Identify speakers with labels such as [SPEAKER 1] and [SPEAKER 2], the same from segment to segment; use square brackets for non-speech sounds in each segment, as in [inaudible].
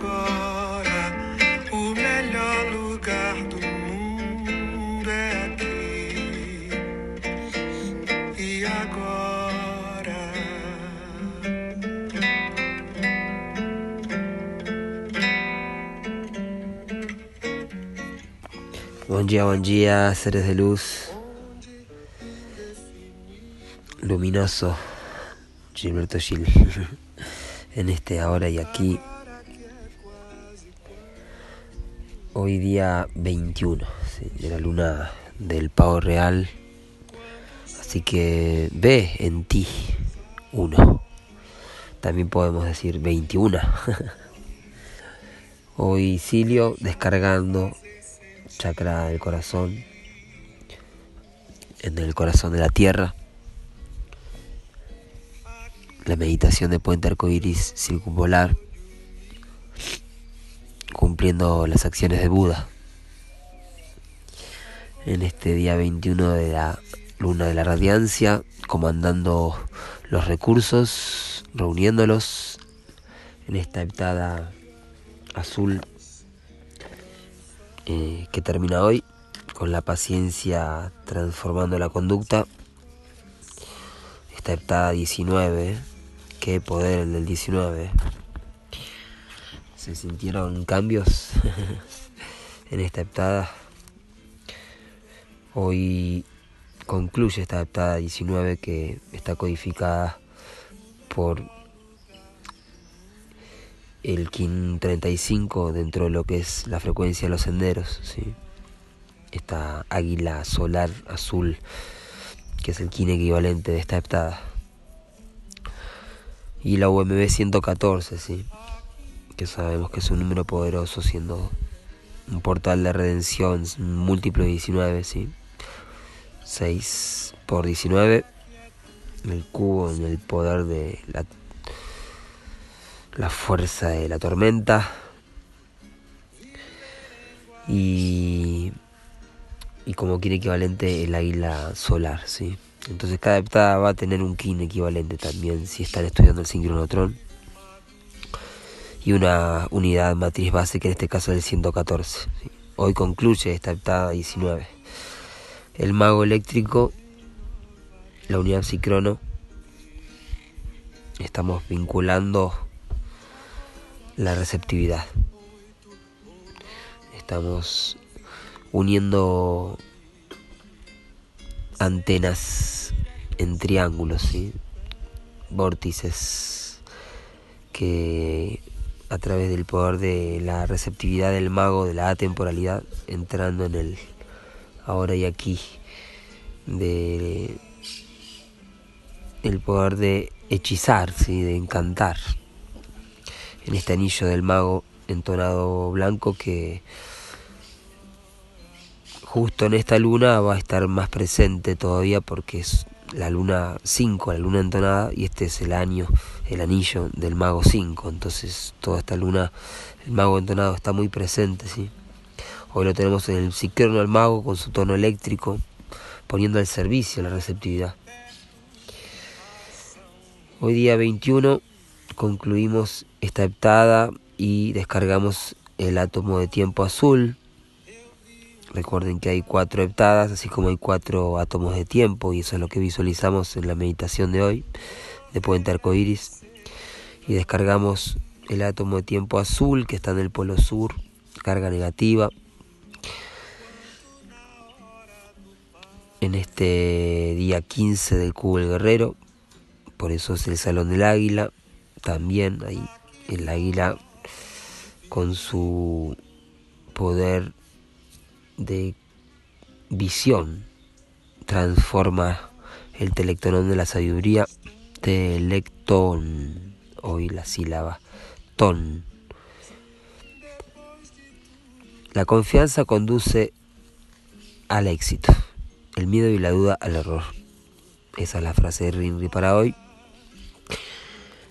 [SPEAKER 1] agora. O melhor lugar do mundo é aqui. E agora.
[SPEAKER 2] Buen día, buen día, seres de luz. Luminoso, Gilberto Gil. [laughs] en este ahora y aquí. Hoy día 21 sí, de la luna del pavo real. Así que ve en ti uno. También podemos decir 21. [laughs] Hoy Silio descargando chakra del corazón, en el corazón de la tierra. La meditación de puente arcoíris circumpolar, cumpliendo las acciones de Buda. En este día 21 de la luna de la radiancia, comandando los recursos, reuniéndolos en esta heptada azul eh, que termina hoy con la paciencia transformando la conducta. Esta heptada 19, qué poder el del 19. Se sintieron cambios [laughs] en esta heptada. Hoy concluye esta heptada 19 que está codificada por el KIN 35 dentro de lo que es la frecuencia de los senderos, ¿sí? esta águila solar azul, que es el KIN equivalente de esta heptada. Y la UMB 114, ¿sí? Que sabemos que es un número poderoso, siendo un portal de redención múltiplo de 19, ¿sí? 6 por 19, el cubo en el poder de la la fuerza de la tormenta y, y como kin equivalente el águila solar, ¿sí? Entonces cada heptada va a tener un kin equivalente también si están estudiando el sincronotron y una unidad matriz base que en este caso es el 114. ¿sí? Hoy concluye esta heptada 19. El mago eléctrico, la unidad psicrono, estamos vinculando la receptividad. Estamos uniendo antenas en triángulos, ¿sí? vórtices, que través del poder de la receptividad del mago, de la atemporalidad, entrando en el ahora y aquí, de el poder de hechizar, ¿sí? de encantar en este anillo del mago entonado blanco que justo en esta luna va a estar más presente todavía porque es la luna 5, la luna entonada, y este es el año, el anillo del mago 5. Entonces toda esta luna, el mago entonado está muy presente, ¿sí? Hoy lo tenemos en el psiquerno del mago con su tono eléctrico, poniendo al servicio la receptividad. Hoy día 21 concluimos esta heptada y descargamos el átomo de tiempo azul. Recuerden que hay cuatro heptadas, así como hay cuatro átomos de tiempo, y eso es lo que visualizamos en la meditación de hoy, de Puente Arcoiris. Y descargamos el átomo de tiempo azul que está en el polo sur, carga negativa. En este día 15 del cubo del guerrero, por eso es el salón del águila, también ahí el águila con su poder de visión transforma el telectonón de la sabiduría telectón hoy la sílaba ton la confianza conduce al éxito el miedo y la duda al error esa es la frase de Rinri para hoy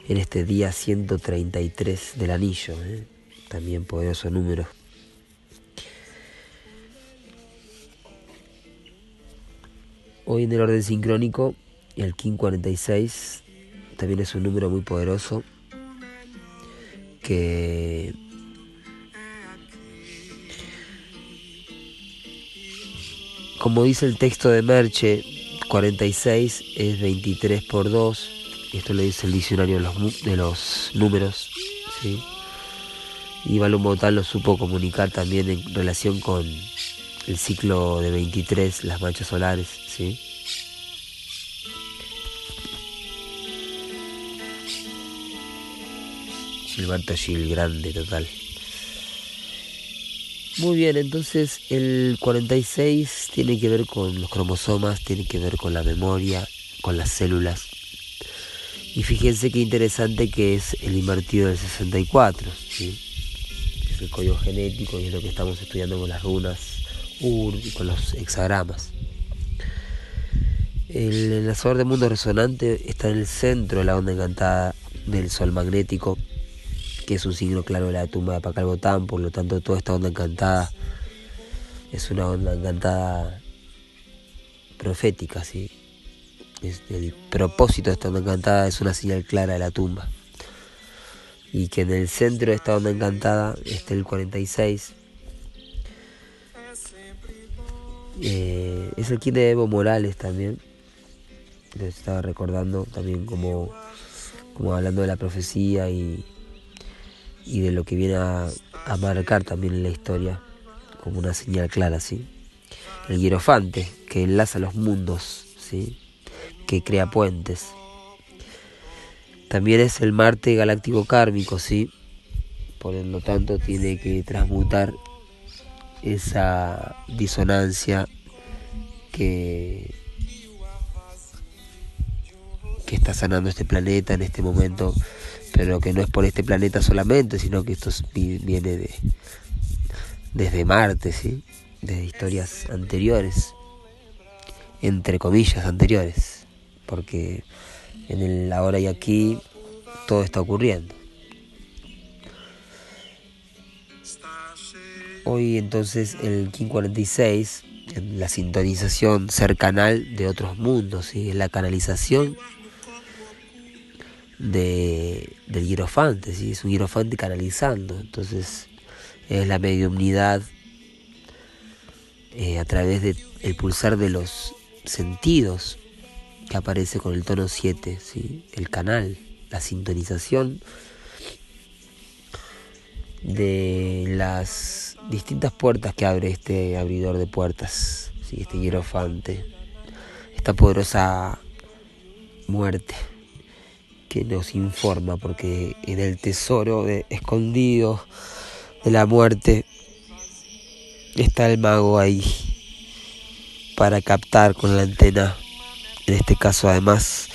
[SPEAKER 2] en este día 133 del anillo, ¿eh? también poderoso número. Hoy en el orden sincrónico, el KIN 46 también es un número muy poderoso que como dice el texto de Merche, 46 es 23 por 2. Esto lo dice el diccionario de los, los números. Y Balón Botal lo supo comunicar también en relación con el ciclo de 23, las manchas solares. ¿sí? Gilberto Gil, grande total. Muy bien, entonces el 46 tiene que ver con los cromosomas, tiene que ver con la memoria, con las células. Y fíjense qué interesante que es el invertido del 64, ¿sí? es el código genético y es lo que estamos estudiando con las runas UR con los hexagramas. El enlazador de mundo resonante está en el centro de la onda encantada del sol magnético que es un signo claro de la tumba de Pacalbotán, por lo tanto toda esta onda encantada es una onda encantada profética, ¿sí? el propósito de esta onda encantada es una señal clara de la tumba. Y que en el centro de esta onda encantada esté el 46. Eh, es el kit de Evo Morales también. Estaba recordando también como, como hablando de la profecía y, y de lo que viene a, marcar también en la historia como una señal clara, ¿sí? El hierofante que enlaza los mundos, ¿sí? Que crea puentes. También es el Marte galáctico kármico, ¿sí? Por lo tanto tiene que transmutar esa disonancia que, que está sanando este planeta en este momento pero que no es por este planeta solamente, sino que esto viene de desde Marte, ¿sí? desde historias anteriores, entre comillas anteriores, porque en el ahora y aquí todo está ocurriendo. Hoy entonces el King 46, en la sintonización ser canal de otros mundos, ¿sí? la canalización de, del hierofante, ¿sí? es un hierofante canalizando, entonces es la mediumnidad eh, a través del el pulsar de los sentidos que aparece con el tono 7, ¿sí? el canal, la sintonización de las distintas puertas que abre este abridor de puertas, este hierofante, esta poderosa muerte que nos informa, porque en el tesoro de, escondido de la muerte está el mago ahí para captar con la antena, en este caso además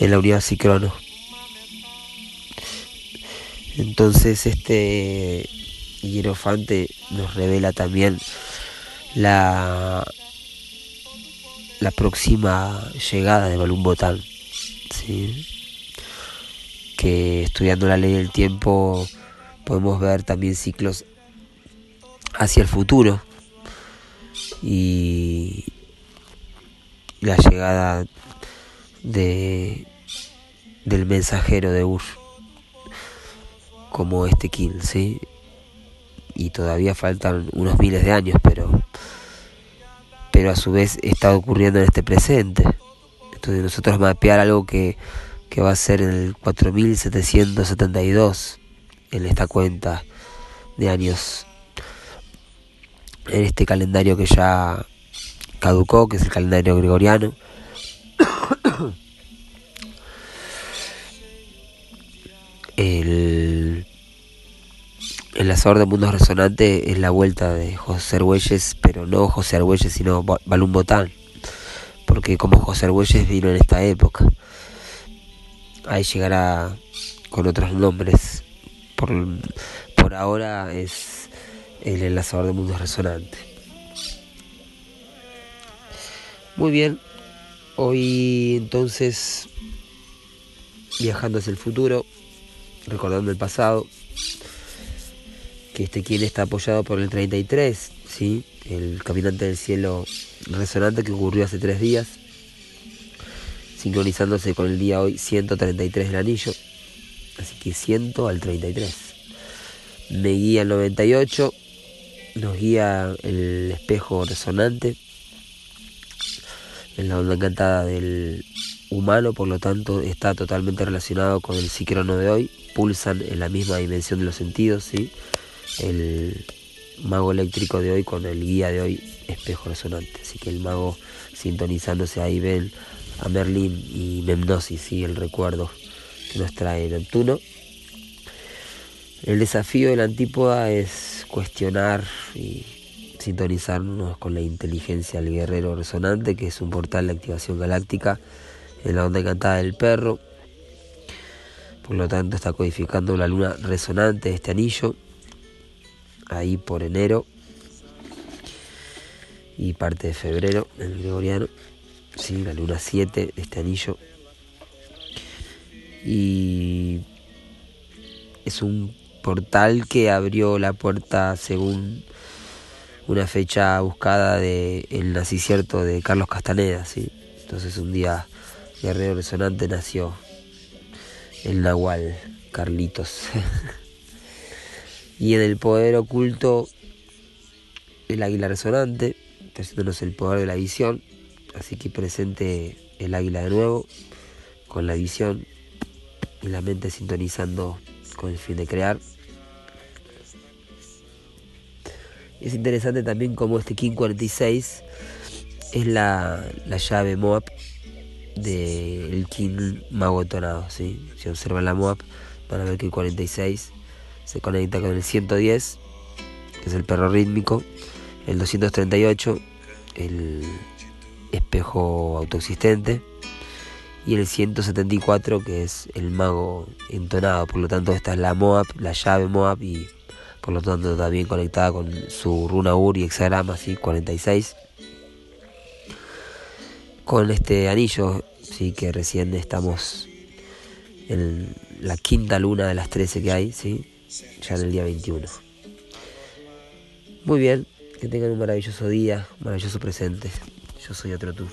[SPEAKER 2] en la unidad Cicrono. Entonces este hierofante nos revela también la, la próxima llegada de Balún Botán. que estudiando la ley del tiempo podemos ver también ciclos hacia el futuro y la llegada de del mensajero de Ur como este Kill, ¿sí? Y todavía faltan unos miles de años, pero pero a su vez está ocurriendo en este presente. Entonces nosotros mapear algo que que va a ser en el 4772 en esta cuenta de años en este calendario que ya caducó, que es el calendario gregoriano. El enlazador de mundos resonante es la vuelta de José Argüelles, pero no José Argüelles, sino Balún Botán, porque como José Argüelles vino en esta época ahí llegará con otros nombres. Por, por ahora es el enlazador de mundos resonante. Muy bien, hoy entonces viajando hacia el futuro, recordando el pasado, que este quien está apoyado por el 33, ¿sí? el caminante del cielo resonante que ocurrió hace tres días sincronizándose con el día hoy 133 del anillo. Así que 100 al 33. Me guía el 98, nos guía el espejo resonante en la onda encantada del humano, por lo tanto está totalmente relacionado con el psicrono de hoy, pulsan en la misma dimensión de los sentidos, el mago eléctrico de hoy con el guía de hoy, espejo resonante, así que el mago sintonizándose ahí ven a Merlín y Memnosis, ¿sí? el recuerdo que nos trae Neptuno. El desafío de la antípoda es cuestionar y sintonizarnos con la inteligencia del guerrero resonante, que es un portal de activación galáctica en la onda encantada del perro. Por lo tanto, está codificando la luna resonante de este anillo, ahí por enero y parte de febrero en el gregoriano. Sí, la luna 7 de este anillo. Y es un portal que abrió la puerta según una fecha buscada de el nacicierto de Carlos Castaneda, ¿sí? Entonces un día Guerrero Resonante nació el Nahual, Carlitos. [laughs] y en el poder oculto el águila resonante, haciéndonos el poder de la visión. Así que presente el águila de nuevo, con la visión y la mente sintonizando con el fin de crear. Es interesante también como este King 46 es la, llave Moab del King Mago Tonado. ¿sí? Si observan la Moab van a ver que el 46 se conecta con el 110, que es el perro rítmico, el 238, el espejo autoexistente, y el 174, que es el mago entonado. Por lo tanto, esta es la Moab, la llave Moab y por lo tanto también conectada con su runa Ur y hexagrama, así 46. Con este anillo, sí que recién estamos en la quinta luna de las 13 que hay, sí, ya en el día 21. Muy bien, que tengan un maravilloso día, un maravilloso presente. Yo soy otro tú.